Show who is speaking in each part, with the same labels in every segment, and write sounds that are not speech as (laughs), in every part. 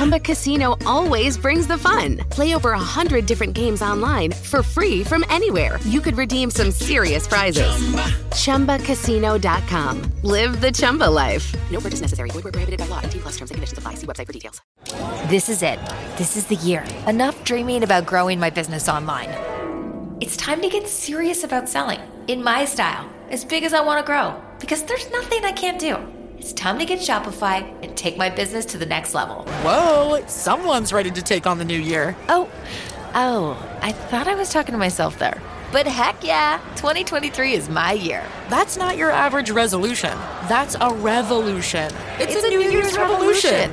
Speaker 1: Chumba Casino always brings the fun. Play over a hundred different games online for free from anywhere. You could redeem some serious prizes. Chumba. ChumbaCasino.com. Live the Chumba life. No purchase necessary. Void where prohibited by law. 18 plus terms and conditions apply. See website for details.
Speaker 2: This is it. This is the year. Enough dreaming about growing my business online. It's time to get serious about selling in my style, as big as I want to grow, because there's nothing I can't do. It's time to get Shopify and take my business to the next level.
Speaker 3: Whoa, someone's ready to take on the new year.
Speaker 2: Oh, oh, I thought I was talking to myself there. But heck yeah, 2023 is my year.
Speaker 3: That's not your average resolution. That's a revolution. It's,
Speaker 2: It's
Speaker 3: a, New, Year's, revolution.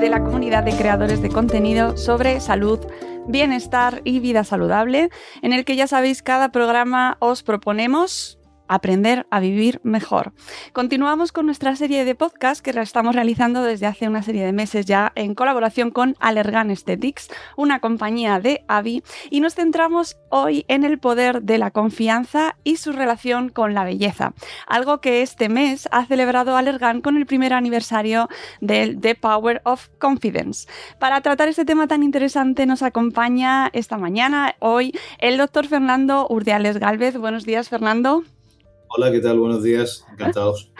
Speaker 4: De la comunidad de creadores de contenido sobre salud, bienestar y vida saludable, en el que ya sabéis cada programa os proponemos aprender a vivir mejor. Continuamos con nuestra serie de podcast que la estamos realizando desde hace una serie de meses ya en colaboración con Allergan Aesthetics, una compañía de Avi, y nos centramos hoy en el poder de la confianza y su relación con la belleza, algo que este mes ha celebrado Allergan con el primer aniversario del The Power of Confidence. Para tratar este tema tan interesante nos acompaña esta mañana, hoy, el doctor Fernando Urdiales Galvez. Buenos días, Fernando.
Speaker 5: Hola, ¿qué tal? Buenos días, encantados.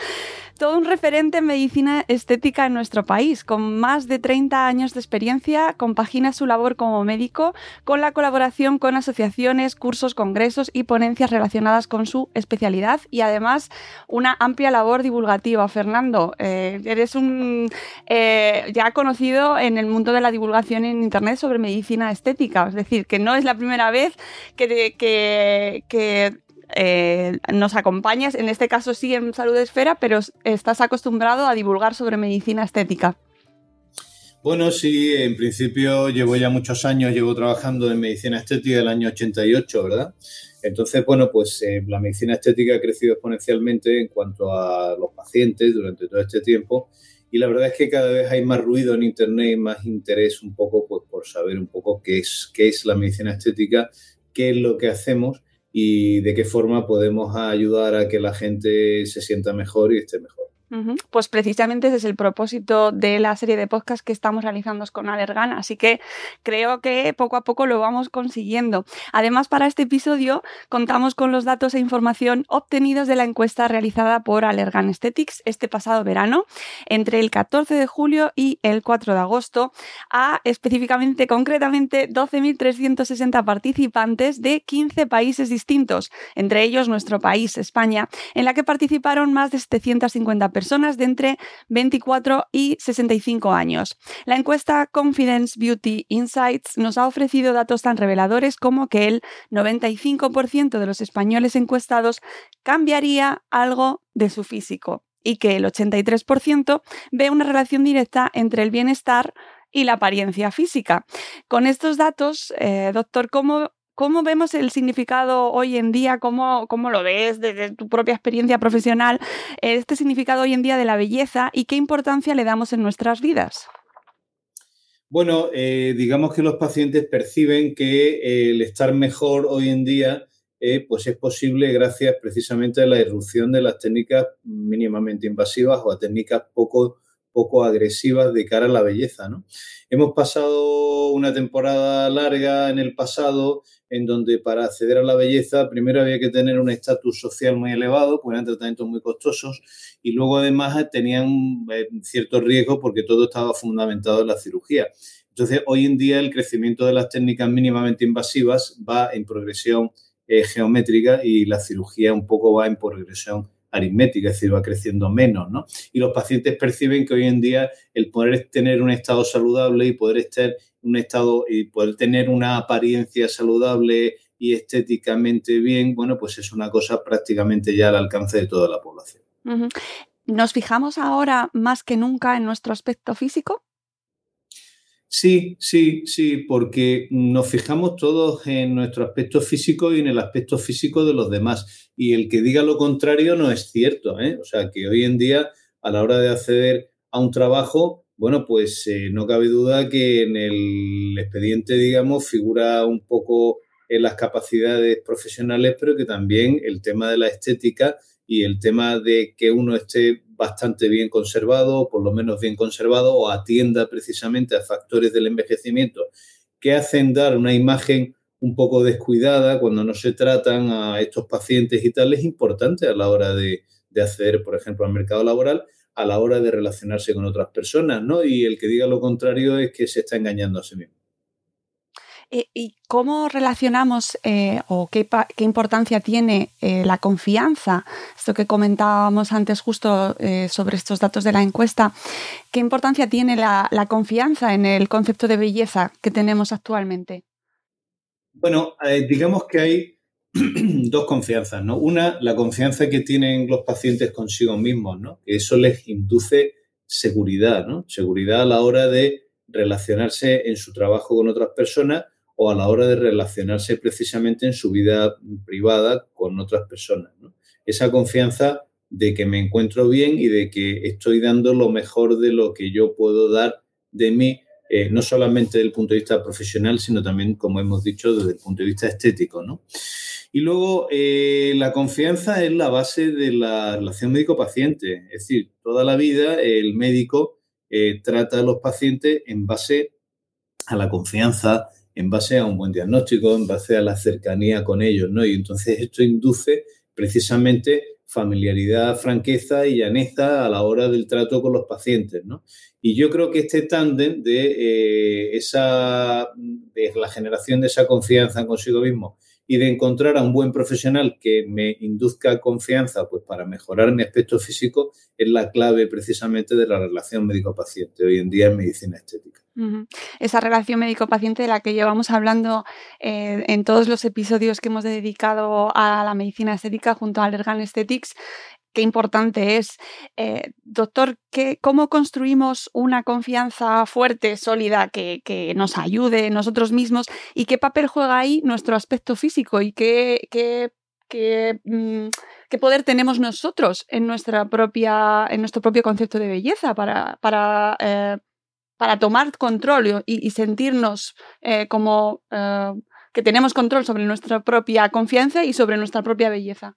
Speaker 4: Todo un referente en medicina estética en nuestro país. Con más de 30 años de experiencia, compagina su labor como médico con la colaboración con asociaciones, cursos, congresos y ponencias relacionadas con su especialidad y además una amplia labor divulgativa. Fernando, eh, eres un eh, ya conocido en el mundo de la divulgación en Internet sobre medicina estética. Es decir, que no es la primera vez que, que, que eh, nos acompañas, en este caso sí en Salud Esfera, pero estás acostumbrado a divulgar sobre medicina estética.
Speaker 5: Bueno, sí, en principio llevo ya muchos años, llevo trabajando en medicina estética del año 88, ¿verdad? Entonces, bueno, pues eh, la medicina estética ha crecido exponencialmente en cuanto a los pacientes durante todo este tiempo y la verdad es que cada vez hay más ruido en Internet y más interés un poco pues, por saber un poco qué es, qué es la medicina estética, qué es lo que hacemos y de qué forma podemos ayudar a que la gente se sienta mejor y esté mejor.
Speaker 4: Pues precisamente ese es el propósito de la serie de podcast que estamos realizando con Allergan, así que creo que poco a poco lo vamos consiguiendo. Además, para este episodio contamos con los datos e información obtenidos de la encuesta realizada por Allergan Aesthetics este pasado verano, entre el 14 de julio y el 4 de agosto, a específicamente, concretamente, 12.360 participantes de 15 países distintos, entre ellos nuestro país, España, en la que participaron más de 750 personas personas de entre 24 y 65 años. La encuesta Confidence Beauty Insights nos ha ofrecido datos tan reveladores como que el 95% de los españoles encuestados cambiaría algo de su físico y que el 83% ve una relación directa entre el bienestar y la apariencia física. Con estos datos, eh, doctor, ¿cómo ¿Cómo vemos el significado hoy en día? ¿Cómo, ¿Cómo, lo ves desde tu propia experiencia profesional? Este significado hoy en día de la belleza y qué importancia le damos en nuestras vidas.
Speaker 5: Bueno, eh, digamos que los pacientes perciben que el estar mejor hoy en día eh, pues es posible gracias precisamente a la irrupción de las técnicas mínimamente invasivas o a técnicas poco, poco agresivas de cara a la belleza. ¿no? Hemos pasado una temporada larga en el pasado en donde para acceder a la belleza primero había que tener un estatus social muy elevado, pues eran tratamientos muy costosos y luego además tenían eh, cierto riesgo porque todo estaba fundamentado en la cirugía. Entonces, hoy en día el crecimiento de las técnicas mínimamente invasivas va en progresión eh, geométrica y la cirugía un poco va en progresión aritmética, es decir, va creciendo menos, ¿no? Y los pacientes perciben que hoy en día el poder tener un estado saludable y poder estar un estado y poder tener una apariencia saludable y estéticamente bien, bueno, pues es una cosa prácticamente ya al alcance de toda la población.
Speaker 4: ¿Nos fijamos ahora más que nunca en nuestro aspecto físico?
Speaker 5: Sí, sí, sí, porque nos fijamos todos en nuestro aspecto físico y en el aspecto físico de los demás. Y el que diga lo contrario no es cierto. ¿eh? O sea, que hoy en día, a la hora de acceder a un trabajo, bueno, pues eh, no cabe duda que en el expediente, digamos, figura un poco en las capacidades profesionales, pero que también el tema de la estética y el tema de que uno esté bastante bien conservado, por lo menos bien conservado, o atienda precisamente a factores del envejecimiento que hacen dar una imagen un poco descuidada cuando no se tratan a estos pacientes y tal, es importante a la hora de, de acceder, por ejemplo, al mercado laboral, a la hora de relacionarse con otras personas, ¿no? Y el que diga lo contrario es que se está engañando a sí mismo.
Speaker 4: Eh, ¿Y cómo relacionamos eh, o qué, importancia tiene eh, la confianza? Esto que comentábamos antes justo sobre estos datos de la encuesta, ¿qué importancia tiene la, confianza en el concepto de belleza que tenemos actualmente?
Speaker 5: Bueno, digamos que hay (clears throat) dos confianzas, ¿no? Una, la confianza que tienen los pacientes consigo mismos, ¿no? Que eso les induce seguridad, ¿no? Seguridad a la hora de relacionarse en su trabajo con otras personas o a la hora de relacionarse precisamente en su vida privada con otras personas. Esa confianza de que me encuentro bien y de que estoy dando lo mejor de lo que yo puedo dar de mí, eh, no solamente desde el punto de vista profesional, sino también, como hemos dicho, desde el punto de vista estético. Y luego, eh, la confianza es la base de la relación médico-paciente. Es decir, toda la vida el médico eh, trata a los pacientes en base a la confianza, en base a un buen diagnóstico, en base a la cercanía con ellos, ¿no? Y entonces esto induce precisamente familiaridad, franqueza y llaneza a la hora del trato con los pacientes, ¿no? Y yo creo que este tándem de eh, esa de la generación de esa confianza consigo mismo y de encontrar a un buen profesional que me induzca confianza pues para mejorar mi aspecto físico es la clave precisamente de la relación médico-paciente hoy en día en medicina estética.
Speaker 4: Esa relación médico-paciente de la que llevamos hablando eh, en todos los episodios que hemos dedicado a la medicina estética junto a Allergan Aesthetics, qué importante es. Eh, doctor, ¿qué, ¿cómo construimos una confianza fuerte, sólida, que, nos ayude nosotros mismos? ¿Y qué papel juega ahí nuestro aspecto físico? ¿Y qué, qué, mm, poder tenemos nosotros en, nuestra propia, en nuestro propio concepto de belleza para, para eh, para tomar control y, sentirnos eh, como eh, que tenemos control sobre nuestra propia confianza y sobre nuestra propia belleza.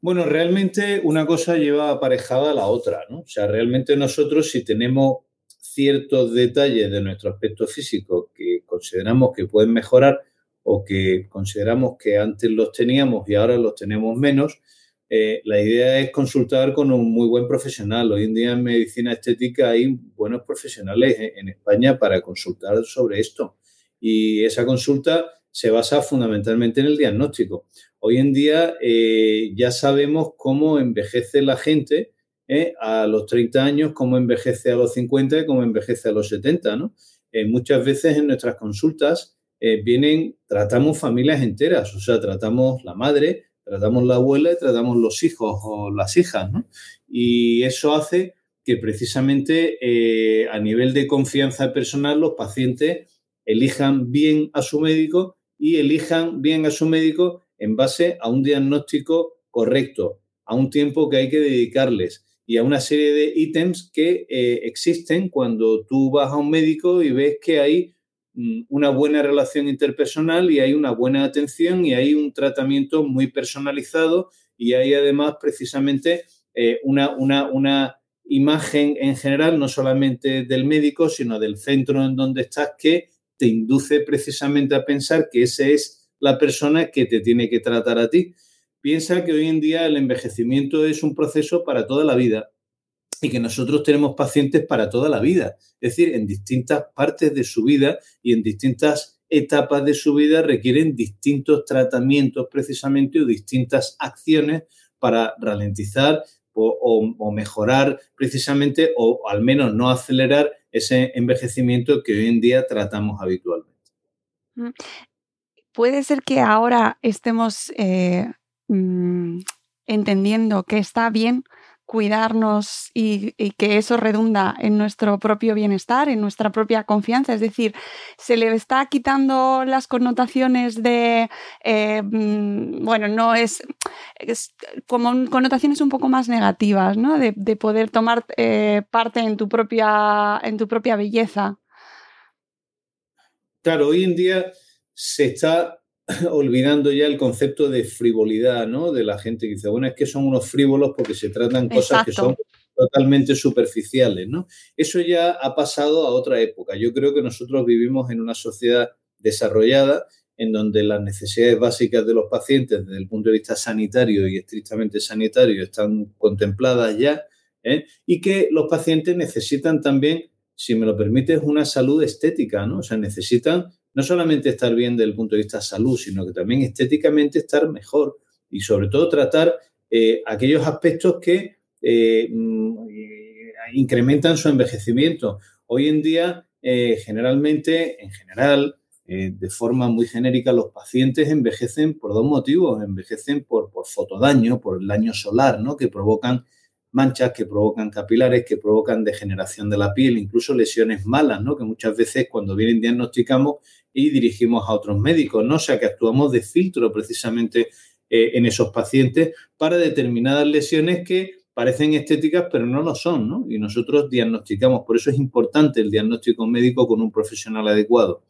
Speaker 5: Bueno, realmente una cosa lleva aparejada a la otra, ¿no? O sea, realmente nosotros si tenemos ciertos detalles de nuestro aspecto físico que consideramos que pueden mejorar o que consideramos que antes los teníamos y ahora los tenemos menos, eh, la idea es consultar con un muy buen profesional. Hoy en día en medicina estética hay buenos profesionales en España para consultar sobre esto. Y esa consulta se basa fundamentalmente en el diagnóstico. Hoy en día eh, ya sabemos cómo envejece la gente eh, a los 30 años, cómo envejece a los 50 y cómo envejece a los 70. ¿no? muchas veces en nuestras consultas vienen, tratamos familias enteras, o sea, tratamos la madre, tratamos la abuela y tratamos los hijos o las hijas, ¿no? Y eso hace que precisamente eh, a nivel de confianza personal los pacientes elijan bien a su médico y elijan bien a su médico en base a un diagnóstico correcto, a un tiempo que hay que dedicarles y a una serie de ítems que eh, existen cuando tú vas a un médico y ves que hay una buena relación interpersonal y hay una buena atención y hay un tratamiento muy personalizado y hay además precisamente eh, una, una, una imagen en general, no solamente del médico, sino del centro en donde estás, que te induce precisamente a pensar que esa es la persona que te tiene que tratar a ti. Piensa que hoy en día el envejecimiento es un proceso para toda la vida y que nosotros tenemos pacientes para toda la vida, es decir, en distintas partes de su vida y en distintas etapas de su vida requieren distintos tratamientos precisamente o distintas acciones para ralentizar o, mejorar precisamente o al menos no acelerar ese envejecimiento que hoy en día tratamos habitualmente.
Speaker 4: Mm. Puede ser que ahora estemos eh, mm, entendiendo que está bien cuidarnos y, que eso redunda en nuestro propio bienestar, en nuestra propia confianza. Es decir, se le está quitando las connotaciones de, eh, mm, bueno, no es, como connotaciones un poco más negativas, ¿no? De, poder tomar eh, parte en tu, propia, en tu propia belleza.
Speaker 5: Claro, hoy en día se está (clears throat) olvidando ya el concepto de frivolidad, ¿no? De la gente que dice, bueno, es que son unos frívolos porque se tratan cosas que son totalmente superficiales, ¿no? Eso ya ha pasado a otra época. Yo creo que nosotros vivimos en una sociedad desarrollada en donde las necesidades básicas de los pacientes desde el punto de vista sanitario y estrictamente sanitario están contempladas ya ¿eh? y que los pacientes necesitan también, si me lo permites, una salud estética, ¿no? O sea, necesitan no solamente estar bien desde el punto de vista salud, sino que también estéticamente estar mejor y sobre todo tratar eh, aquellos aspectos que eh, mm, incrementan su envejecimiento. Hoy en día, eh, generalmente, en general, de forma muy genérica, los pacientes envejecen por dos motivos. Envejecen por, por fotodaño, por el daño solar, ¿no? que provocan manchas, que provocan capilares, que provocan degeneración de la piel, incluso lesiones malas, ¿no? que muchas veces cuando vienen diagnosticamos y dirigimos a otros médicos, ¿no? O sea que actuamos de filtro precisamente eh, en esos pacientes para determinadas lesiones que parecen estéticas pero no lo son, ¿no? Y nosotros diagnosticamos, por eso es importante el diagnóstico médico con un profesional adecuado.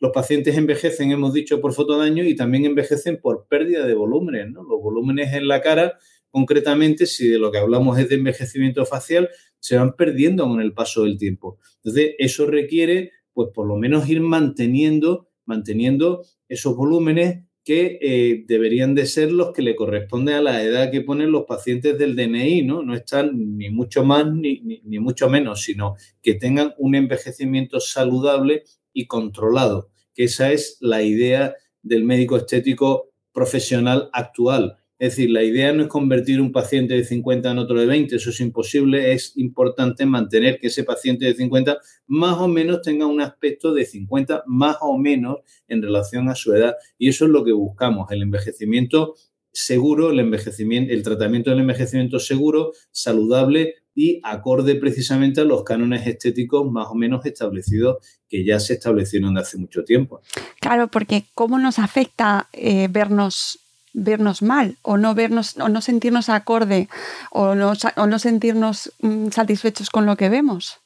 Speaker 5: Los pacientes envejecen, hemos dicho, por fotodaño y también envejecen por pérdida de volúmenes, ¿no? Los volúmenes en la cara, concretamente, si de lo que hablamos es de envejecimiento facial, se van perdiendo con el paso del tiempo. Entonces, eso requiere pues por lo menos ir manteniendo, manteniendo esos volúmenes que eh, deberían de ser los que le corresponden a la edad que ponen los pacientes del DNI, ¿no? No están ni mucho más ni, ni mucho menos, sino que tengan un envejecimiento saludable y controlado, que esa es la idea del médico estético profesional actual. Es decir, la idea no es convertir un paciente de 50 en otro de 20, eso es imposible, es importante mantener que ese paciente de 50 más o menos tenga un aspecto de 50 más o menos en relación a su edad y eso es lo que buscamos, el envejecimiento seguro, el envejecimiento, el tratamiento del envejecimiento seguro, saludable y acorde precisamente a los cánones estéticos más o menos establecidos que ya se establecieron de hace mucho tiempo.
Speaker 4: Claro, porque ¿cómo nos afecta eh, vernos vernos mal o no vernos o no sentirnos acorde o no, o no sentirnos mm, satisfechos con lo que vemos.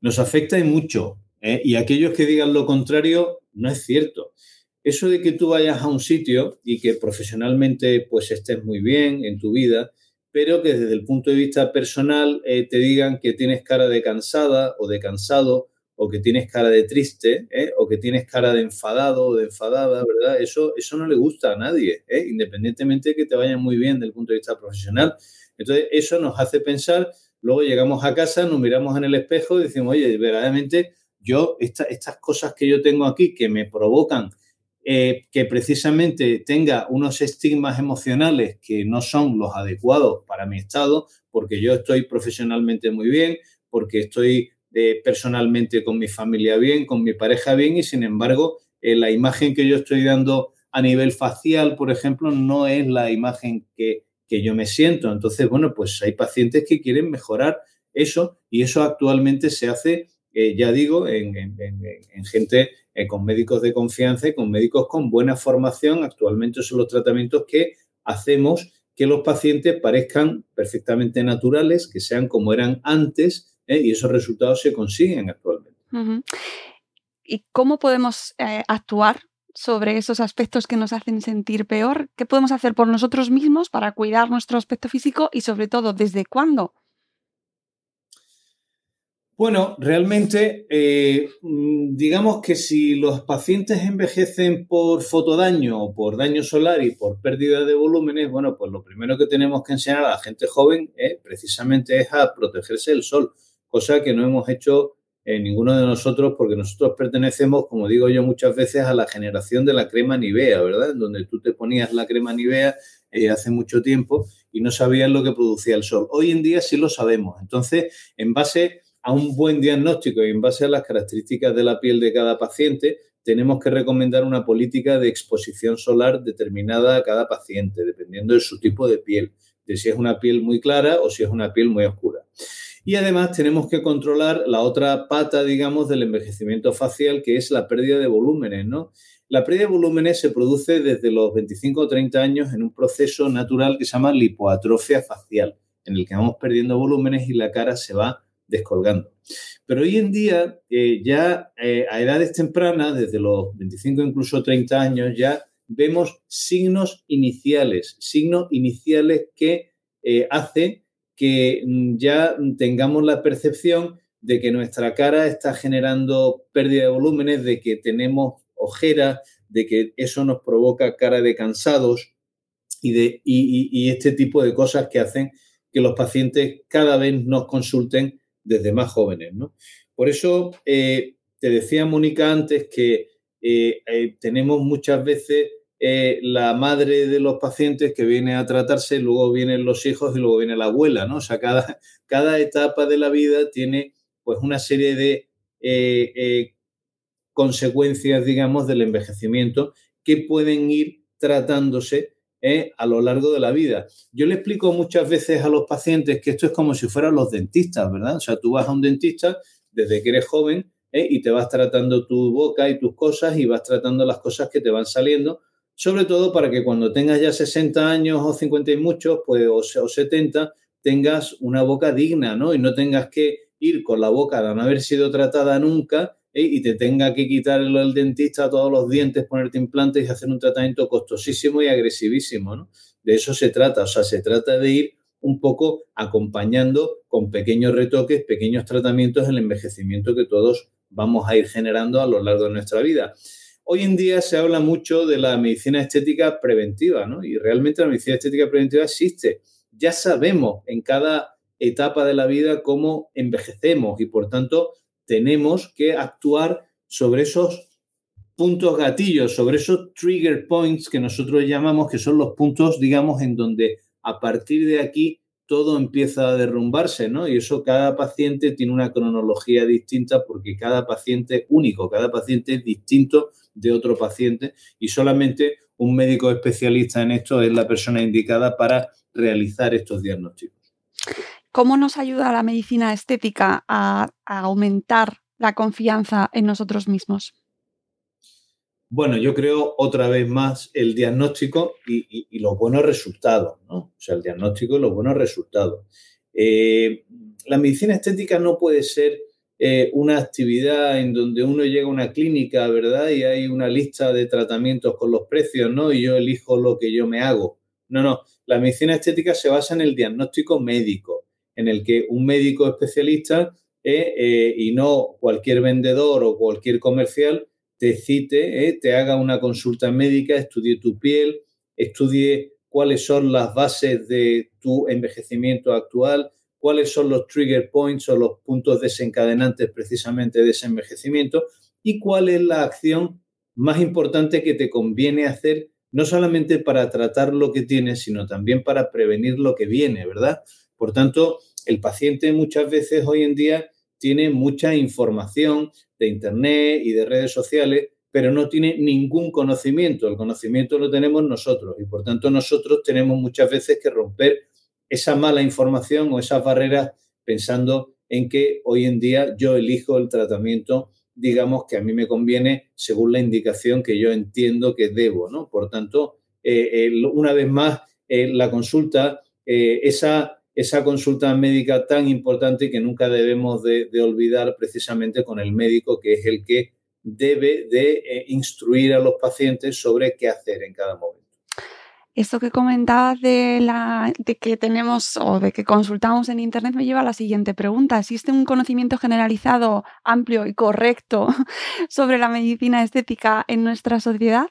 Speaker 5: Nos afecta y mucho. ¿eh? Y aquellos que digan lo contrario, no es cierto. Eso de que tú vayas a un sitio y que profesionalmente pues estés muy bien en tu vida, pero que desde el punto de vista personal eh, te digan que tienes cara de cansada o de cansado o que tienes cara de triste, ¿eh? o que tienes cara de enfadado o de enfadada, ¿verdad? Eso, eso no le gusta a nadie, ¿eh? independientemente de que te vaya muy bien desde el punto de vista profesional. Entonces, eso nos hace pensar, luego llegamos a casa, nos miramos en el espejo y decimos, oye, verdaderamente yo, estas cosas que yo tengo aquí que me provocan eh, que precisamente tenga unos estigmas emocionales que no son los adecuados para mi estado, porque yo estoy profesionalmente muy bien, porque estoy personalmente con mi familia bien, con mi pareja bien y sin embargo eh, la imagen que yo estoy dando a nivel facial, por ejemplo, no es la imagen que, yo me siento. Entonces, bueno, pues hay pacientes que quieren mejorar eso y eso actualmente se hace, eh, ya digo, en, gente eh, con médicos de confianza y con médicos con buena formación. Actualmente son los tratamientos que hacemos que los pacientes parezcan perfectamente naturales, que sean como eran antes, ¿eh? y esos resultados se consiguen actualmente.
Speaker 4: ¿Y cómo podemos eh, actuar sobre esos aspectos que nos hacen sentir peor? ¿Qué podemos hacer por nosotros mismos para cuidar nuestro aspecto físico y sobre todo desde cuándo?
Speaker 5: Bueno, realmente, eh, digamos que si los pacientes envejecen por fotodaño o por daño solar y por pérdida de volúmenes, bueno, pues lo primero que tenemos que enseñar a la gente joven eh, precisamente es a protegerse del sol, cosa que no hemos hecho eh, ninguno de nosotros porque nosotros pertenecemos, como digo yo muchas veces, a la generación de la crema Nivea, ¿verdad? En donde tú te ponías la crema Nivea hace mucho tiempo y no sabías lo que producía el sol. Hoy en día sí lo sabemos. Entonces, en base a un buen diagnóstico y en base a las características de la piel de cada paciente, tenemos que recomendar una política de exposición solar determinada a cada paciente, dependiendo de su tipo de piel, de si es una piel muy clara o si es una piel muy oscura. Y además tenemos que controlar la otra pata, digamos, del envejecimiento facial, que es la pérdida de volúmenes, ¿no? La pérdida de volúmenes se produce desde los 25 o 30 años en un proceso natural que se llama lipoatrofia facial, en el que vamos perdiendo volúmenes y la cara se va descolgando. Pero hoy en día, eh, ya eh, a edades tempranas, desde los 25 incluso 30 años, ya vemos signos iniciales, signos iniciales que eh, hacen que mm, ya tengamos la percepción de que nuestra cara está generando pérdida de volúmenes, de que tenemos ojeras, de que eso nos provoca cara de cansados y, de, y este tipo de cosas que hacen que los pacientes cada vez nos consulten desde más jóvenes. ¿no? Por eso eh, te decía Mónica antes que eh, eh, tenemos muchas veces la madre de los pacientes que viene a tratarse, luego vienen los hijos y luego viene la abuela, ¿no? O sea, cada, (laughs) cada etapa de la vida tiene pues una serie de consecuencias, digamos, del envejecimiento que pueden ir tratándose ¿eh? a lo largo de la vida. Yo le explico muchas veces a los pacientes que esto es como si fueran los dentistas, ¿verdad? O sea, tú vas a un dentista desde que eres joven ¿eh? y te vas tratando tu boca y tus cosas y vas tratando las cosas que te van saliendo, sobre todo para que cuando tengas ya 60 años o 50 y muchos, pues, o, o 70, tengas una boca digna, ¿no? Y no tengas que ir con la boca de no haber sido tratada nunca ¿eh? y te tenga que quitar el, dentista todos los dientes, ponerte implantes y hacer un tratamiento costosísimo y agresivísimo, ¿no? De eso se trata, o sea, se trata de ir un poco acompañando con pequeños retoques, pequeños tratamientos el envejecimiento que todos vamos a ir generando a lo largo de nuestra vida. Hoy en día se habla mucho de la medicina estética preventiva, ¿no? Y realmente la medicina estética preventiva existe. Ya sabemos en cada etapa de la vida cómo envejecemos y por tanto tenemos que actuar sobre esos puntos gatillos, sobre esos trigger points que nosotros llamamos, que son los puntos, digamos, en donde a partir de aquí todo empieza a derrumbarse, ¿no? Y eso cada paciente tiene una cronología distinta porque cada paciente es único, cada paciente es distinto de otro paciente y solamente un médico especialista en esto es la persona indicada para realizar estos diagnósticos.
Speaker 4: ¿Cómo nos ayuda la medicina estética a, aumentar la confianza en nosotros mismos?
Speaker 5: Bueno, yo creo otra vez más el diagnóstico y, los buenos resultados, ¿no? O sea, el diagnóstico y los buenos resultados. Eh, la medicina estética no puede ser eh, una actividad en donde uno llega a una clínica, ¿verdad? Y hay una lista de tratamientos con los precios, ¿no? Y yo elijo lo que yo me hago. No, no. La medicina estética se basa en el diagnóstico médico en el que un médico especialista eh, eh, y no cualquier vendedor o cualquier comercial te cite, te haga una consulta médica, estudie tu piel, estudie cuáles son las bases de tu envejecimiento actual, cuáles son los trigger points o los puntos desencadenantes precisamente de ese envejecimiento y cuál es la acción más importante que te conviene hacer, no solamente para tratar lo que tienes, sino también para prevenir lo que viene, ¿verdad? Por tanto, el paciente muchas veces hoy en día tiene mucha información de Internet y de redes sociales, pero no tiene ningún conocimiento. El conocimiento lo tenemos nosotros y por tanto nosotros tenemos muchas veces que romper esa mala información o esas barreras pensando en que hoy en día yo elijo el tratamiento, digamos, que a mí me conviene según la indicación que yo entiendo que debo, ¿no? Por tanto, eh, una vez más, eh, la consulta, eh, esa, esa consulta médica tan importante que nunca debemos de, olvidar precisamente con el médico, que es el que debe de instruir a los pacientes sobre qué hacer en cada momento.
Speaker 4: Esto que comentabas de, de que tenemos o de que consultamos en Internet me lleva a la siguiente pregunta. ¿Existe un conocimiento generalizado, amplio y correcto (laughs) sobre la medicina estética en nuestra sociedad?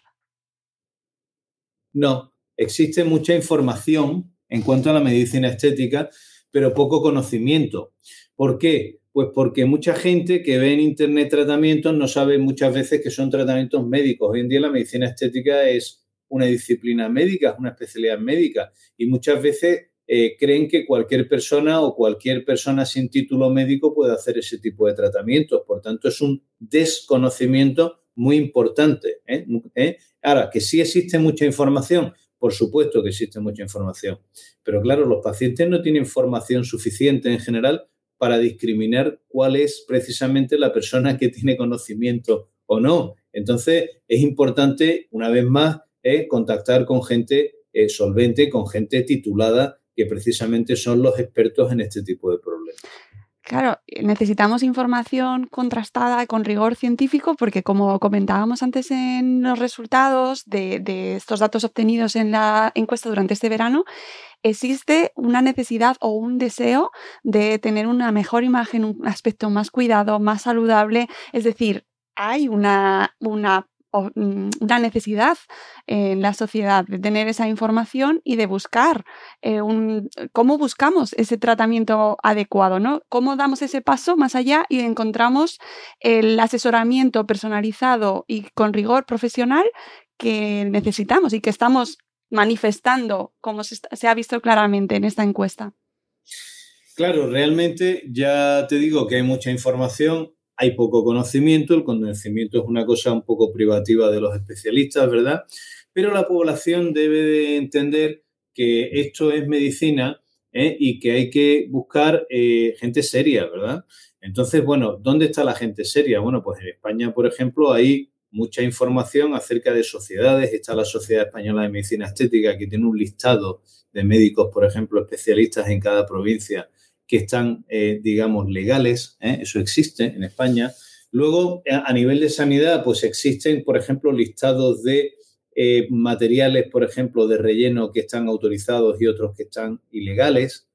Speaker 5: No, existe mucha información en cuanto a la medicina estética, pero poco conocimiento. ¿Por qué? Pues porque mucha gente que ve en Internet tratamientos no sabe muchas veces que son tratamientos médicos. Hoy en día la medicina estética es una disciplina médica, una especialidad médica y muchas veces eh, creen que cualquier persona o cualquier persona sin título médico puede hacer ese tipo de tratamientos. Por tanto, es un desconocimiento muy importante. ¿eh? ¿Eh? Ahora, que sí existe mucha información, por supuesto que existe mucha información, pero claro, los pacientes no tienen información suficiente en general para discriminar cuál es precisamente la persona que tiene conocimiento o no. Entonces, es importante, una vez más, contactar con gente eh, solvente, con gente titulada, que precisamente son los expertos en este tipo de problemas.
Speaker 4: Claro, necesitamos información contrastada con rigor científico porque como comentábamos antes en los resultados de, de, estos datos obtenidos en la encuesta durante este verano, existe una necesidad o un deseo de tener una mejor imagen, un aspecto más cuidado, más saludable. Es decir, hay una, una una (tsk) necesidad en la sociedad de tener esa información y de buscar eh, un, cómo buscamos ese tratamiento adecuado, ¿no? Cómo damos ese paso más allá y encontramos el asesoramiento personalizado y con rigor profesional que necesitamos y que estamos manifestando, como se ha visto claramente en esta encuesta.
Speaker 5: Claro, realmente ya te digo que hay mucha información, hay poco conocimiento, el conocimiento es una cosa un poco privativa de los especialistas, ¿verdad? Pero la población debe de entender que esto es medicina ¿eh? y que hay que buscar eh, gente seria, ¿verdad? Entonces, bueno, ¿dónde está la gente seria? Bueno, pues en España, por ejemplo, hay mucha información acerca de sociedades. Está la Sociedad Española de Medicina Estética, que tiene un listado de médicos, por ejemplo, especialistas en cada provincia que están, eh, digamos, legales, ¿eh? eso existe en España. Luego, a nivel de sanidad, pues existen, por ejemplo, listados de eh, materiales, por ejemplo, de relleno que están autorizados y otros que están ilegales.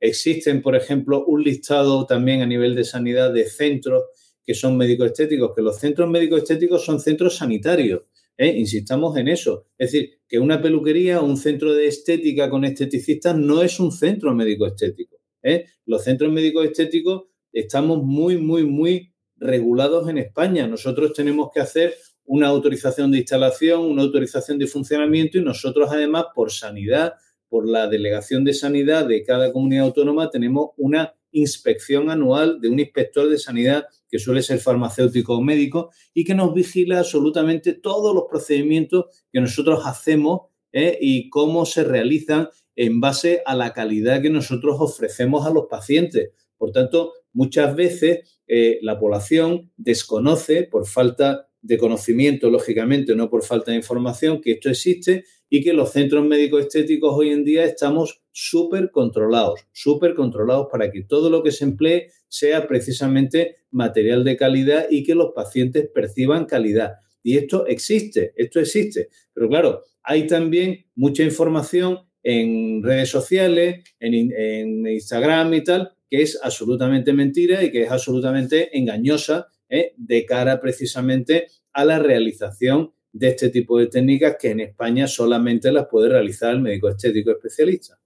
Speaker 5: Existen, por ejemplo, un listado también a nivel de sanidad de centros que son médicos estéticos, que los centros médicos estéticos son centros sanitarios. Insistamos en eso. Es decir, que una peluquería un centro de estética con esteticistas no es un centro médico estético. ¿Eh? Los centros médicos estéticos estamos muy, muy, muy regulados en España. Nosotros tenemos que hacer una autorización de instalación, una autorización de funcionamiento y nosotros además por sanidad, por la delegación de sanidad de cada comunidad autónoma, tenemos una inspección anual de un inspector de sanidad que suele ser farmacéutico o médico y que nos vigila absolutamente todos los procedimientos que nosotros hacemos ¿eh? y cómo se realizan en base a la calidad que nosotros ofrecemos a los pacientes. Por tanto, muchas veces eh, la población desconoce por falta de conocimiento, lógicamente, no por falta de información, que esto existe y que los centros médicos estéticos hoy en día estamos súper controlados, súper controlados para que todo lo que se emplee sea precisamente material de calidad y que los pacientes perciban calidad. Y esto existe, esto existe. Pero claro, hay también mucha información en redes sociales, en, Instagram y tal, que es absolutamente mentira y que es absolutamente engañosa ¿eh? de cara precisamente a la realización de este tipo de técnicas que en España solamente las puede realizar el médico estético especialista.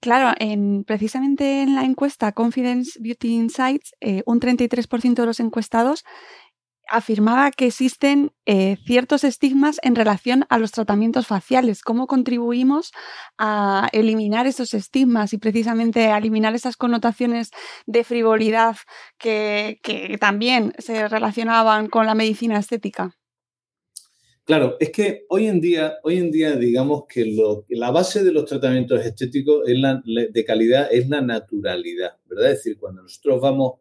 Speaker 4: Claro, en, precisamente en la encuesta Confidence Beauty Insights, eh, un 33% de los encuestados afirmaba que existen eh, ciertos estigmas en relación a los tratamientos faciales. ¿Cómo contribuimos a eliminar esos estigmas y precisamente a eliminar esas connotaciones de frivolidad que, también se relacionaban con la medicina estética?
Speaker 5: Claro, es que hoy en día, hoy en día digamos que la base de los tratamientos estéticos de calidad es la naturalidad, ¿verdad? Es decir, cuando nosotros vamos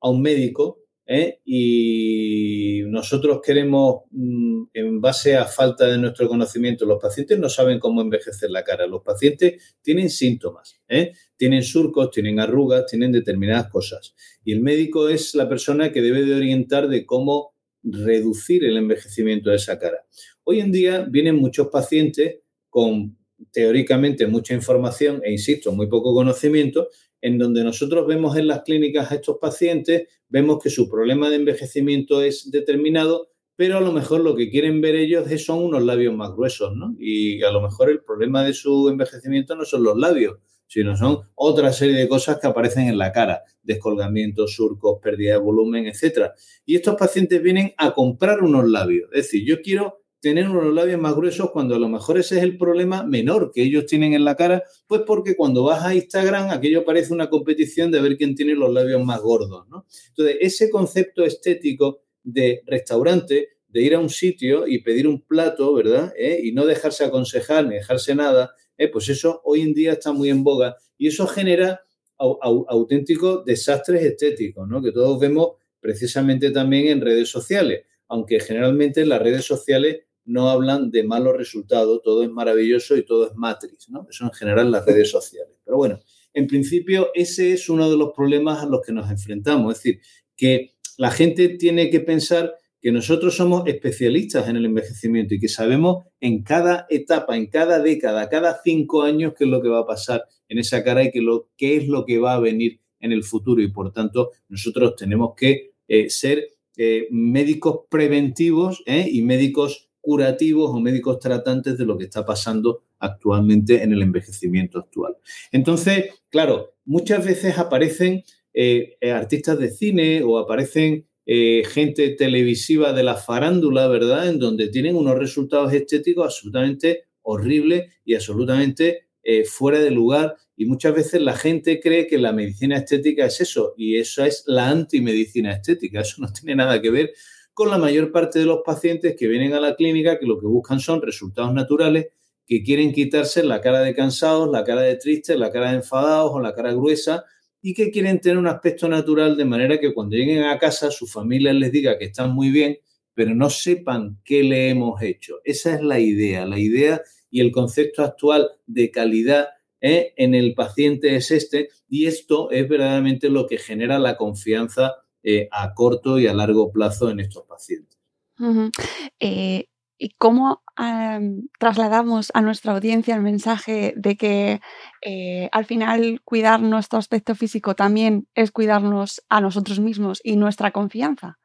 Speaker 5: a un médico, ¿eh? y nosotros queremos, mm, en base a falta de nuestro conocimiento, los pacientes no saben cómo envejecer la cara. Los pacientes tienen síntomas, ¿eh? tienen surcos, tienen arrugas, tienen determinadas cosas. Y el médico es la persona que debe de orientar de cómo reducir el envejecimiento de esa cara. Hoy en día vienen muchos pacientes con teóricamente mucha información e, insisto, muy poco conocimiento, en donde nosotros vemos en las clínicas a estos pacientes, vemos que su problema de envejecimiento es determinado, pero a lo mejor lo que quieren ver ellos son unos labios más gruesos, ¿no? Y a lo mejor el problema de su envejecimiento no son los labios, sino son otra serie de cosas que aparecen en la cara, descolgamientos, surcos, pérdida de volumen, etc. Y estos pacientes vienen a comprar unos labios. Es decir, yo quiero tener unos labios más gruesos cuando a lo mejor ese es el problema menor que ellos tienen en la cara, pues porque cuando vas a Instagram aquello parece una competición de ver quién tiene los labios más gordos, ¿no? Entonces, ese concepto estético de restaurante, de ir a un sitio y pedir un plato, ¿verdad? ¿Eh? Y no dejarse aconsejar ni dejarse nada, ¿eh? pues eso hoy en día está muy en boga y eso genera auténticos desastres estéticos, ¿no? Que todos vemos precisamente también en redes sociales, aunque generalmente en las redes sociales no hablan de malos resultados, todo es maravilloso y todo es matriz, ¿no? Eso en general en las redes sociales. Pero bueno, en principio ese es uno de los problemas a los que nos enfrentamos, es decir, que la gente tiene que pensar que nosotros somos especialistas en el envejecimiento y que sabemos en cada etapa, en cada década, cada cinco años qué es lo que va a pasar en esa cara y qué es lo que va a venir en el futuro. Y por tanto, nosotros tenemos que eh, ser eh, médicos preventivos ¿eh? y médicos curativos o médicos tratantes de lo que está pasando actualmente en el envejecimiento actual. Entonces, claro, muchas veces aparecen eh, eh, artistas de cine o aparecen eh, gente televisiva de la farándula, ¿verdad? En donde tienen unos resultados estéticos absolutamente horribles y absolutamente fuera de lugar. Y muchas veces la gente cree que la medicina estética es eso, y eso es la antimedicina estética. Eso no tiene nada que ver con la mayor parte de los pacientes que vienen a la clínica que lo que buscan son resultados naturales, que quieren quitarse la cara de cansados, la cara de tristes, la cara de enfadados o la cara gruesa y que quieren tener un aspecto natural de manera que cuando lleguen a casa su familia les diga que están muy bien, pero no sepan qué le hemos hecho. Esa es la idea, la idea y el concepto actual de calidad ¿eh? en el paciente es este y esto es verdaderamente lo que genera la confianza eh, a corto y a largo plazo en estos pacientes.
Speaker 4: Eh, ¿Y cómo trasladamos a nuestra audiencia el mensaje de que eh, al final cuidar nuestro aspecto físico también es cuidarnos a nosotros mismos y nuestra confianza?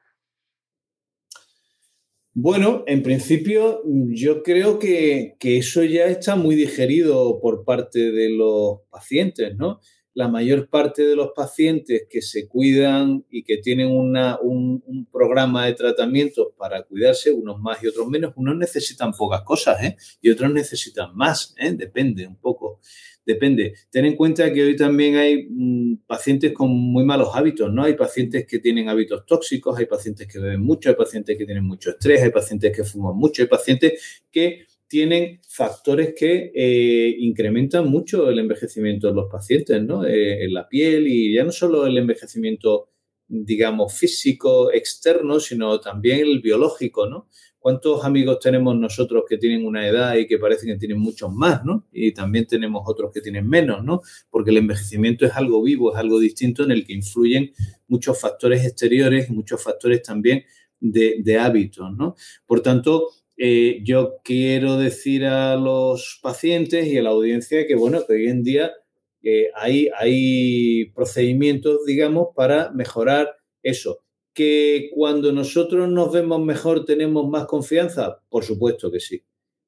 Speaker 5: Bueno, en principio yo creo que, que, eso ya está muy digerido por parte de los pacientes, ¿no? La mayor parte de los pacientes que se cuidan y que tienen un, programa de tratamiento para cuidarse, unos más y otros menos, unos necesitan pocas cosas ¿eh? y otros necesitan más, ¿eh? depende un poco, depende. Ten en cuenta que hoy también hay mm, pacientes con muy malos hábitos, ¿no? Hay pacientes que tienen hábitos tóxicos, hay pacientes que beben mucho, hay pacientes que tienen mucho estrés, hay pacientes que fuman mucho, hay pacientes que tienen factores que eh, incrementan mucho el envejecimiento de los pacientes, ¿no? Eh, en la piel y ya no solo el envejecimiento, digamos, físico externo, sino también el biológico, ¿no? ¿Cuántos amigos tenemos nosotros que tienen una edad y que parecen que tienen muchos más, ¿no? Y también tenemos otros que tienen menos, ¿no? Porque el envejecimiento es algo vivo, es algo distinto en el que influyen muchos factores exteriores y muchos factores también de, de hábitos, ¿no? Por tanto, eh, yo quiero decir a los pacientes y a la audiencia que, bueno, que hoy en día eh, hay, hay procedimientos, digamos, para mejorar eso. Que cuando nosotros nos vemos mejor tenemos más confianza, por supuesto que sí.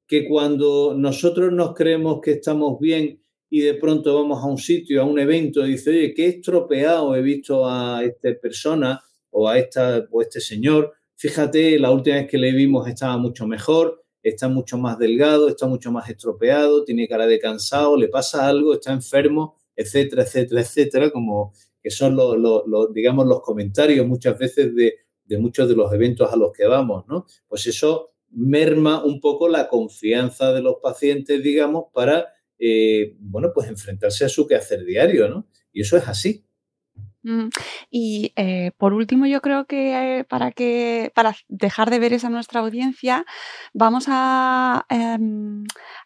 Speaker 5: Que cuando nosotros nos creemos que estamos bien y de pronto vamos a un sitio, a un evento, y dice, oye, qué estropeado he visto a esta persona o a esta o este señor, Fíjate, la última vez que le vimos estaba mucho mejor, está mucho más delgado, está mucho más estropeado, tiene cara de cansado, le pasa algo, está enfermo, etcétera, etcétera, etcétera, como que son los, digamos, los comentarios muchas veces de, muchos de los eventos a los que vamos, ¿no? Pues eso merma un poco la confianza de los pacientes, digamos, para, eh, bueno, pues enfrentarse a su quehacer diario, ¿no? Y eso es así.
Speaker 4: Mm, y eh, por último, yo creo que eh, para que para dejar de ver esa nuestra audiencia, vamos a, em,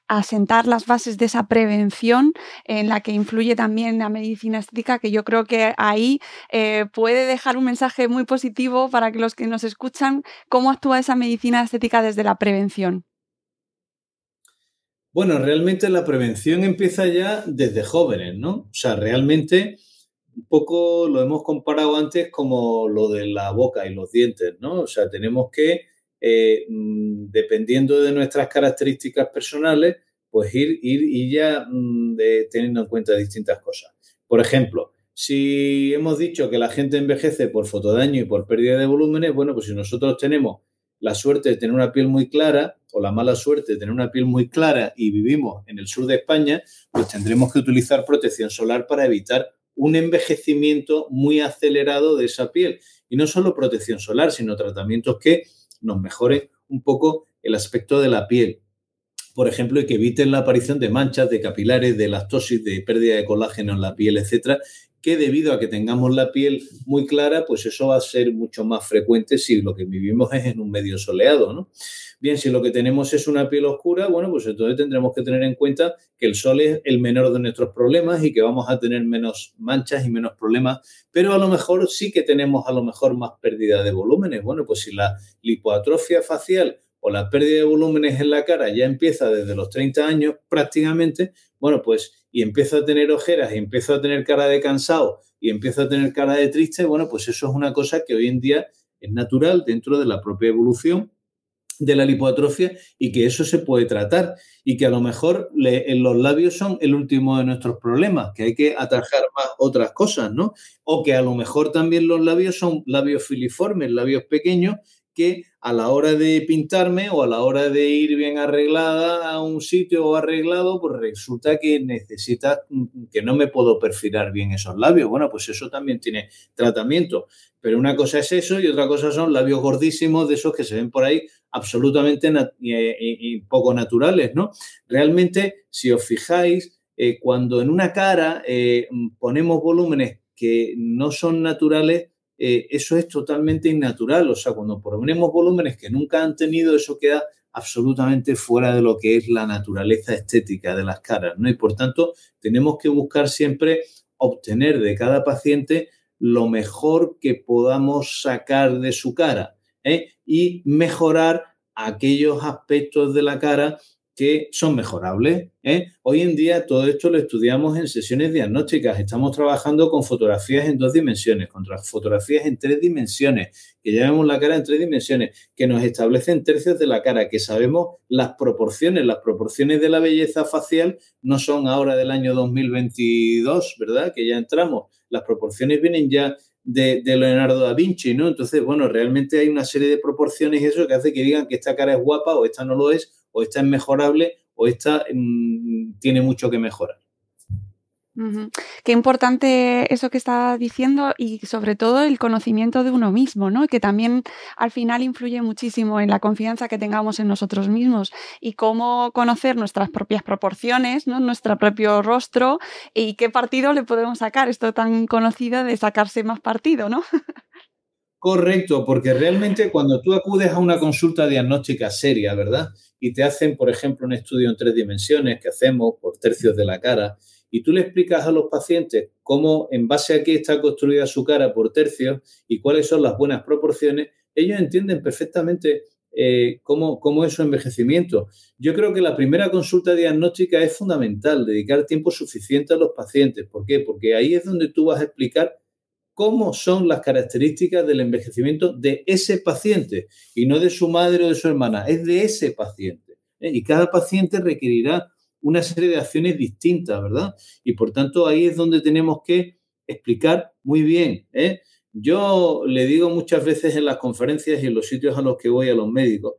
Speaker 4: a, sentar las bases de esa prevención en la que influye también la medicina estética, que yo creo que ahí eh, puede dejar un mensaje muy positivo para que los que nos escuchan, cómo actúa esa medicina estética desde la prevención.
Speaker 5: Bueno, realmente la prevención empieza ya desde jóvenes, ¿no? O sea, realmente un poco lo hemos comparado antes como lo de la boca y los dientes, ¿no? O sea, tenemos que, eh, mm, dependiendo de nuestras características personales, pues ir, ir ya mm, teniendo en cuenta distintas cosas. Por ejemplo, si hemos dicho que la gente envejece por fotodaño y por pérdida de volúmenes, bueno, pues si nosotros tenemos la suerte de tener una piel muy clara o la mala suerte de tener una piel muy clara y vivimos en el sur de España, pues tendremos que utilizar protección solar para evitar un envejecimiento muy acelerado de esa piel. Y no solo protección solar, sino tratamientos que nos mejoren un poco el aspecto de la piel. Por ejemplo, y que eviten la aparición de manchas, de capilares, de lactosis, de pérdida de colágeno en la piel, etcétera, que debido a que tengamos la piel muy clara, pues eso va a ser mucho más frecuente si lo que vivimos es en un medio soleado, ¿no? Bien, si lo que tenemos es una piel oscura, bueno, pues entonces tendremos que tener en cuenta que el sol es el menor de nuestros problemas y que vamos a tener menos manchas y menos problemas, pero a lo mejor sí que tenemos a lo mejor más pérdida de volúmenes. Bueno, pues si la lipoatrofia facial o la pérdida de volúmenes en la cara ya empieza desde los 30 años prácticamente, bueno, pues y empiezo a tener ojeras y empiezo a tener cara de cansado y empiezo a tener cara de triste, bueno, pues eso es una cosa que hoy en día es natural dentro de la propia evolución de la lipoatrofia y que eso se puede tratar y que a lo mejor los labios son el último de nuestros problemas, que hay que atajar más otras cosas, ¿no? O que a lo mejor también los labios son labios filiformes, labios pequeños que a la hora de pintarme o a la hora de ir bien arreglada a un sitio o arreglado, pues resulta que necesita mm, que no me puedo perfilar bien esos labios. Bueno, pues eso también tiene tratamiento. Pero una cosa es eso y otra cosa son labios gordísimos de esos que se ven por ahí absolutamente y, poco naturales, ¿no? Realmente, si os fijáis, eh, cuando en una cara eh, ponemos volúmenes que no son naturales, eh, eso es totalmente innatural. O sea, cuando ponemos volúmenes que nunca han tenido, eso queda absolutamente fuera de lo que es la naturaleza estética de las caras, ¿no? Y por tanto, tenemos que buscar siempre obtener de cada paciente lo mejor que podamos sacar de su cara ¿eh? y mejorar aquellos aspectos de la cara que son mejorables. ¿eh? Hoy en día todo esto lo estudiamos en sesiones diagnósticas. Estamos trabajando con fotografías en dos dimensiones, con fotografías en tres dimensiones, que ya la cara en tres dimensiones, que nos establecen tercios de la cara, que sabemos las proporciones. Las proporciones de la belleza facial no son ahora del año 2022, ¿verdad? Que ya entramos. Las proporciones vienen ya de, Leonardo da Vinci, ¿no? Entonces, bueno, realmente hay una serie de proporciones eso que hace que digan que esta cara es guapa o esta no lo es, o esta es mejorable o esta tiene mucho que mejorar.
Speaker 4: Qué importante eso que está diciendo y sobre todo el conocimiento de uno mismo, ¿no? Que también al final influye muchísimo en la confianza que tengamos en nosotros mismos y cómo conocer nuestras propias proporciones, ¿no? Nuestro propio rostro y qué partido le podemos sacar. Esto tan conocido de sacarse más partido, ¿no? (laughs)
Speaker 5: Correcto, porque realmente cuando tú acudes a una consulta diagnóstica seria, ¿verdad? Y te hacen, por ejemplo, un estudio en tres dimensiones que hacemos por tercios de la cara, y tú le explicas a los pacientes cómo, en base a qué está construida su cara por tercios y cuáles son las buenas proporciones, ellos entienden perfectamente eh, cómo, cómo, es su envejecimiento. Yo creo que la primera consulta diagnóstica es fundamental, dedicar tiempo suficiente a los pacientes. ¿Por qué? Porque ahí es donde tú vas a explicar cómo son las características del envejecimiento de ese paciente y no de su madre o de su hermana, es de ese paciente. ¿eh? Y cada paciente requerirá una serie de acciones distintas, ¿verdad? Y por tanto ahí es donde tenemos que explicar muy bien. ¿eh? Yo le digo muchas veces en las conferencias y en los sitios a los que voy a los médicos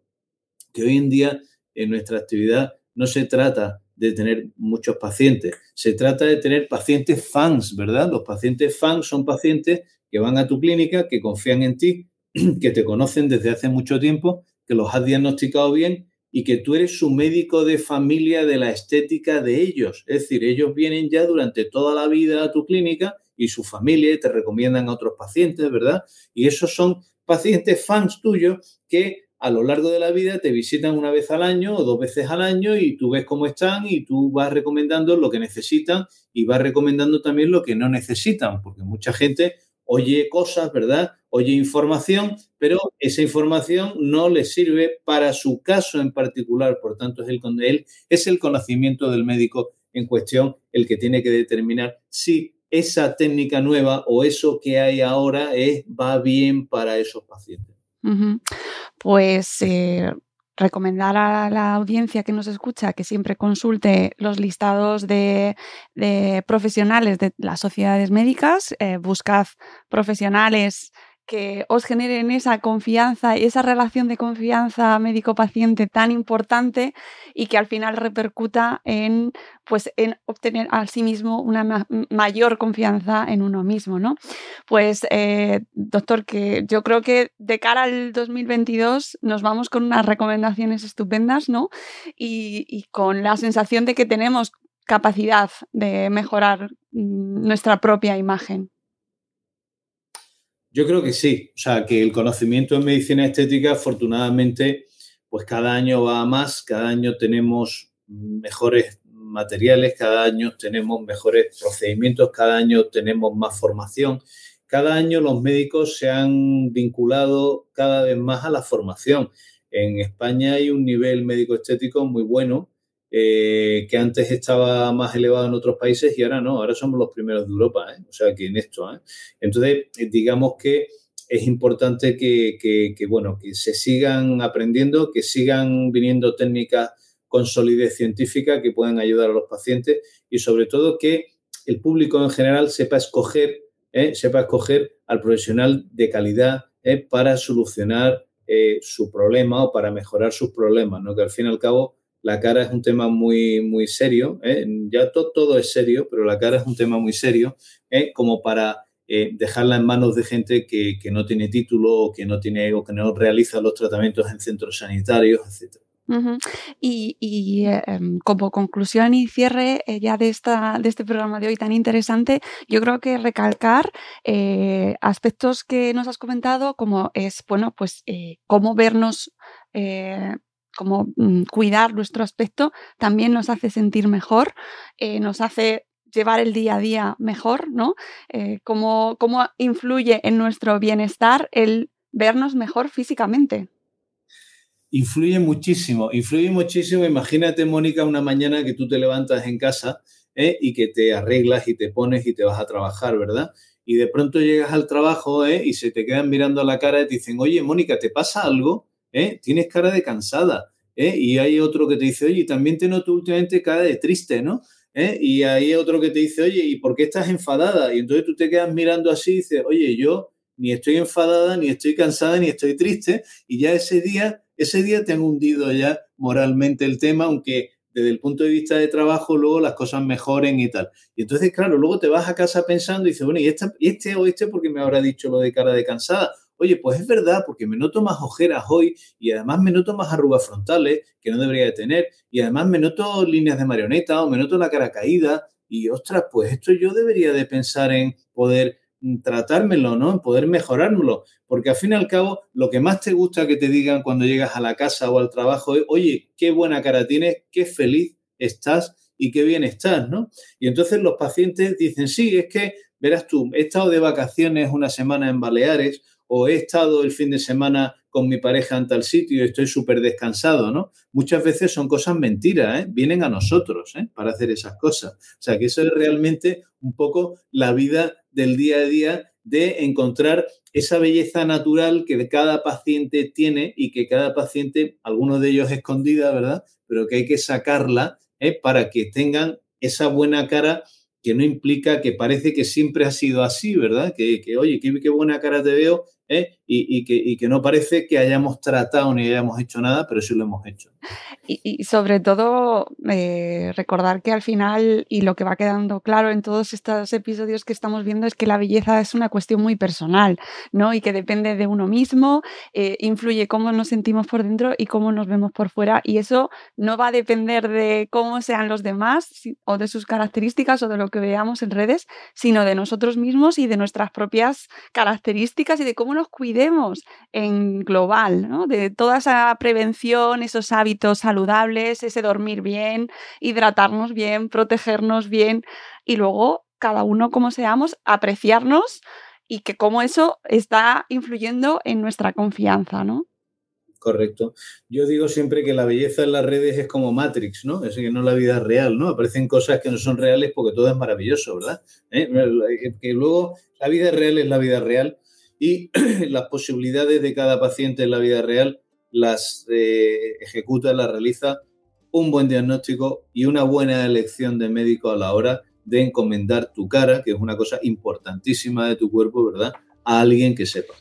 Speaker 5: que hoy en día en nuestra actividad no se trata de tener muchos pacientes. Se trata de tener pacientes fans, ¿verdad? Los pacientes fans son pacientes que van a tu clínica, que confían en ti, (clears throat) que te conocen desde hace mucho tiempo, que los has diagnosticado bien y que tú eres su médico de familia de la estética de ellos. Es decir, ellos vienen ya durante toda la vida a tu clínica y su familia te recomiendan a otros pacientes, ¿verdad? Y esos son pacientes fans tuyos que a lo largo de la vida te visitan una vez al año o dos veces al año y tú ves cómo están y tú vas recomendando lo que necesitan y vas recomendando también lo que no necesitan, porque mucha gente oye cosas, ¿verdad? Oye información, pero esa información no le sirve para su caso en particular. Por tanto, es el, él, es el conocimiento del médico en cuestión el que tiene que determinar si esa técnica nueva o eso que hay ahora es, va bien para esos pacientes.
Speaker 4: Pues eh, recomendar a la audiencia que nos escucha que siempre consulte los listados de, profesionales de las sociedades médicas, eh, buscad profesionales que os generen esa confianza y esa relación de confianza médico-paciente tan importante y que al final repercuta en, pues, en obtener a sí mismo una mayor confianza en uno mismo, ¿no? Pues, eh, doctor, que yo creo que de cara al 2022 nos vamos con unas recomendaciones estupendas, ¿no? Y, y con la sensación de que tenemos capacidad de mejorar mm, nuestra propia imagen.
Speaker 5: Yo creo que sí, o sea, que el conocimiento en medicina estética, afortunadamente, pues cada año va a más, cada año tenemos mejores materiales, cada año tenemos mejores procedimientos, cada año tenemos más formación. Cada año los médicos se han vinculado cada vez más a la formación. En España hay un nivel médico estético muy bueno eh, que antes estaba más elevado en otros países y ahora no, ahora somos los primeros de Europa, ¿eh? o sea, que en esto. ¿eh? Entonces, digamos que es importante que, bueno, que se sigan aprendiendo, que sigan viniendo técnicas con solidez científica que puedan ayudar a los pacientes y sobre todo que el público en general sepa escoger, sepa escoger al profesional de calidad para solucionar su problema o para mejorar sus problemas, ¿no? que al fin y al cabo la cara es un tema muy, muy serio, ¿eh? ya todo es serio, pero la cara es un tema muy serio, ¿eh? como para eh, dejarla en manos de gente que, no tiene título que no, tiene, o que no realiza los tratamientos en centros sanitarios, etc.
Speaker 4: Y, em, como conclusión y cierre ya de, esta, de este programa de hoy tan interesante, yo creo que recalcar aspectos que nos has comentado, como es, bueno, pues cómo vernos como mm, cuidar nuestro aspecto, también nos hace sentir mejor, eh, nos hace llevar el día a día mejor, ¿no? Eh, cómo, influye en nuestro bienestar el vernos mejor físicamente.
Speaker 5: Influye muchísimo, influye muchísimo. Imagínate, Mónica, una mañana que tú te levantas en casa ¿eh? y que te arreglas y te pones y te vas a trabajar, ¿verdad? Y de pronto llegas al trabajo y se te quedan mirando a la cara y te dicen, oye, Mónica, ¿te pasa algo? ¿Eh? tienes cara de cansada. ¿eh? Y hay otro que te dice, oye, también te noto últimamente cara de triste, ¿no? ¿Eh? Y hay otro que te dice, oye, ¿y por qué estás enfadada? Y entonces tú te quedas mirando así y dices, oye, yo ni estoy enfadada, ni estoy cansada, ni estoy triste. Y ya ese día, ese día te han hundido ya moralmente el tema, aunque desde el punto de vista de trabajo luego las cosas mejoren y tal. Y entonces, claro, luego te vas a casa pensando y dices, bueno, ¿y, este o este porque me habrá dicho lo de cara de cansada? Oye, pues es verdad, porque me noto más ojeras hoy y además me noto más arrugas frontales que no debería de tener y además me noto líneas de marioneta o me noto la cara caída y ostras, pues esto yo debería de pensar en poder mm, tratármelo, ¿no? En poder mejorármelo, porque al fin y al cabo lo que más te gusta que te digan cuando llegas a la casa o al trabajo es, oye, qué buena cara tienes, qué feliz estás y qué bien estás, ¿no? Y entonces los pacientes dicen, sí, es que, verás tú, he estado de vacaciones una semana en Baleares o he estado el fin de semana con mi pareja en tal sitio y estoy súper descansado, ¿no? Muchas veces son cosas mentiras, ¿eh? Vienen a nosotros, ¿eh? Para hacer esas cosas. O sea, que eso es realmente un poco la vida del día a día de encontrar esa belleza natural que cada paciente tiene y que cada paciente, algunos de ellos escondida, ¿verdad? Pero que hay que sacarla ¿eh? para que tengan esa buena cara que no implica que parece que siempre ha sido así, ¿verdad? Que, oye, qué, buena cara te veo, ¿eh? Y, que, no parece que hayamos tratado ni hayamos hecho nada, pero sí lo hemos hecho.
Speaker 4: Y, sobre todo eh, recordar que al final, y lo que va quedando claro en todos estos episodios que estamos viendo, es que la belleza es una cuestión muy personal, ¿no? Y que depende de uno mismo, eh, influye cómo nos sentimos por dentro y cómo nos vemos por fuera. Y eso no va a depender de cómo sean los demás o de sus características o de lo que veamos en redes, sino de nosotros mismos y de nuestras propias características y de cómo nos en global, ¿no? De toda esa prevención, esos hábitos saludables, ese dormir bien, hidratarnos bien, protegernos bien y luego cada uno como seamos, apreciarnos y que cómo eso está influyendo en nuestra confianza, ¿no?
Speaker 5: Correcto. Yo digo siempre que la belleza en las redes es como Matrix, ¿no? Es que no la vida real, ¿no? Aparecen cosas que no son reales porque todo es maravilloso, ¿verdad? ¿Eh? Que luego la vida real es la vida real y (clears throat) las posibilidades de cada paciente en la vida real las eh, ejecuta, las realiza un buen diagnóstico y una buena elección de médico a la hora de encomendar tu cara, que es una cosa importantísima de tu cuerpo, ¿verdad? A alguien que sepa.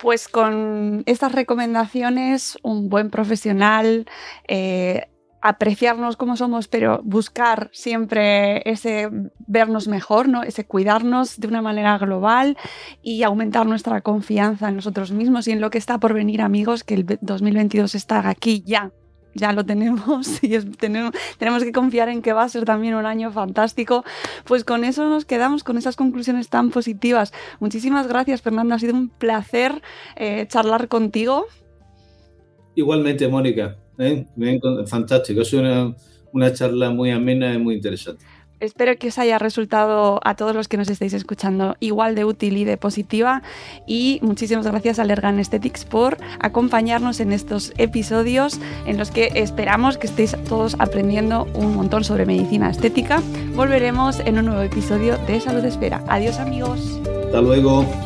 Speaker 4: Pues con estas recomendaciones, un buen profesional, eh, apreciarnos como somos, pero buscar siempre ese vernos mejor, ¿no? ese cuidarnos de una manera global y aumentar nuestra confianza en nosotros mismos y en lo que está por venir, amigos, que el 2022 está aquí ya ya lo tenemos (laughs) y tenemos, que confiar en que va a ser también un año fantástico. Pues con eso nos quedamos, con esas conclusiones tan positivas. Muchísimas gracias, Fernanda. Ha sido un placer eh, charlar contigo.
Speaker 5: Igualmente, Mónica. ¿Eh? Fantástico. Es una, una charla muy amena y muy interesante.
Speaker 4: Espero que os haya resultado a todos los que nos estáis escuchando igual de útil y de positiva. Y muchísimas gracias a Lergan Aesthetics por acompañarnos en estos episodios en los que esperamos que estéis todos aprendiendo un montón sobre medicina estética. Volveremos en un nuevo episodio de Salud Espera. Adiós amigos.
Speaker 5: Hasta luego.